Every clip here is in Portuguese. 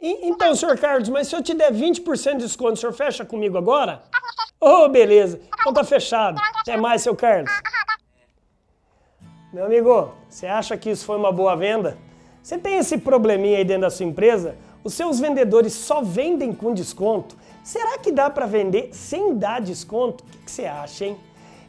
Então, senhor Carlos, mas se eu te der 20% de desconto, o senhor fecha comigo agora? Ô, beleza. Então tá fechado. Até mais, seu Carlos. Meu amigo, você acha que isso foi uma boa venda? Você tem esse probleminha aí dentro da sua empresa? Os seus vendedores só vendem com desconto? Será que dá para vender sem dar desconto? O que, que você acha, hein?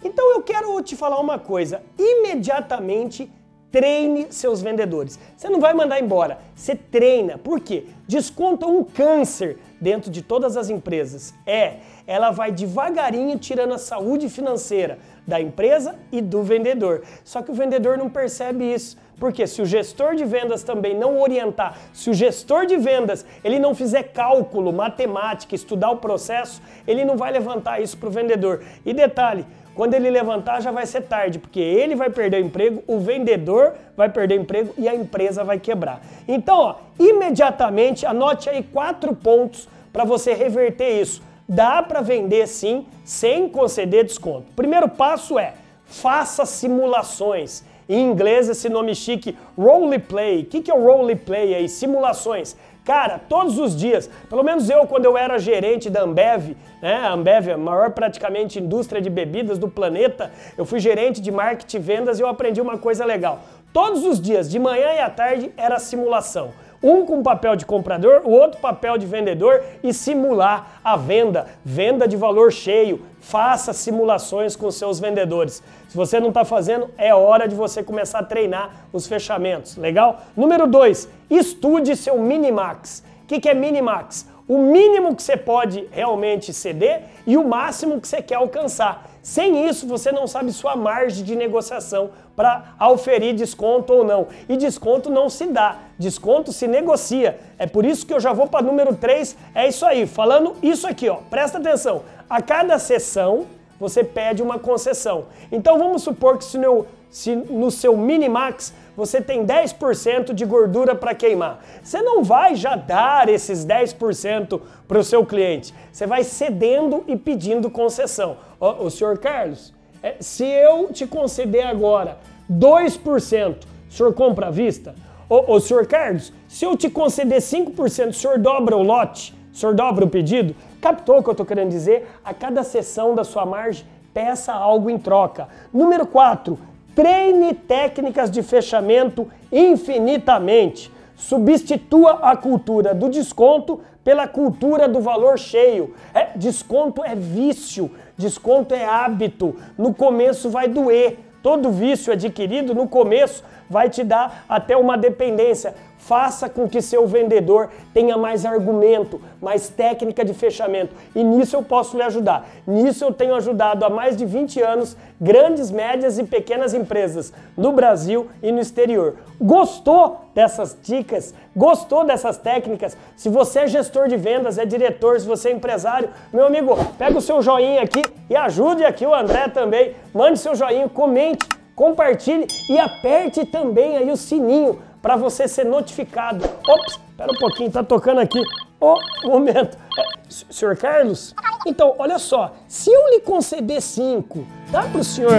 Então eu quero te falar uma coisa. Imediatamente treine seus vendedores. Você não vai mandar embora, você treina. Por quê? Desconto é um câncer dentro de todas as empresas. É, ela vai devagarinho tirando a saúde financeira da empresa e do vendedor. Só que o vendedor não percebe isso. Porque se o gestor de vendas também não orientar, se o gestor de vendas ele não fizer cálculo, matemática, estudar o processo, ele não vai levantar isso para o vendedor. E detalhe, quando ele levantar já vai ser tarde, porque ele vai perder o emprego, o vendedor vai perder o emprego e a empresa vai quebrar. Então, ó, imediatamente anote aí quatro pontos para você reverter isso. Dá para vender sim, sem conceder desconto. Primeiro passo é faça simulações. Em inglês, esse nome chique, role play. O que, que é o role play aí? Simulações. Cara, todos os dias, pelo menos eu, quando eu era gerente da Ambev, né? A Ambev é a maior praticamente indústria de bebidas do planeta. Eu fui gerente de marketing e vendas e eu aprendi uma coisa legal. Todos os dias, de manhã e à tarde, era simulação. Um com papel de comprador, o outro papel de vendedor e simular a venda, venda de valor cheio. Faça simulações com seus vendedores. Se você não está fazendo, é hora de você começar a treinar os fechamentos. Legal? Número 2, estude seu Minimax. O que, que é Minimax? O mínimo que você pode realmente ceder e o máximo que você quer alcançar. Sem isso, você não sabe sua margem de negociação para auferir desconto ou não. E desconto não se dá, desconto se negocia. É por isso que eu já vou para número 3. É isso aí, falando isso aqui, ó. Presta atenção. A cada sessão você pede uma concessão. Então vamos supor que se no, se no seu Minimax você tem 10% de gordura para queimar. Você não vai já dar esses 10% para o seu cliente. Você vai cedendo e pedindo concessão. O senhor Carlos, se eu te conceder agora 2%, o senhor compra à vista? Ô, ô senhor Carlos, se eu te conceder 5%, o senhor dobra o lote? O senhor dobra o pedido? Captou o que eu estou querendo dizer? A cada sessão da sua margem, peça algo em troca. Número 4, treine técnicas de fechamento infinitamente. Substitua a cultura do desconto pela cultura do valor cheio. É, desconto é vício, desconto é hábito. No começo vai doer. Todo vício adquirido no começo vai te dar até uma dependência. Faça com que seu vendedor tenha mais argumento, mais técnica de fechamento. E nisso eu posso lhe ajudar. Nisso eu tenho ajudado há mais de 20 anos grandes, médias e pequenas empresas no Brasil e no exterior. Gostou dessas dicas? Gostou dessas técnicas? Se você é gestor de vendas, é diretor, se você é empresário, meu amigo, pega o seu joinha aqui e ajude aqui o André também. Mande seu joinha, comente, compartilhe e aperte também aí o sininho para você ser notificado. Ops, espera um pouquinho, tá tocando aqui. Ô, um momento. É, senhor Carlos? Então, olha só, se eu lhe conceder cinco, dá para o senhor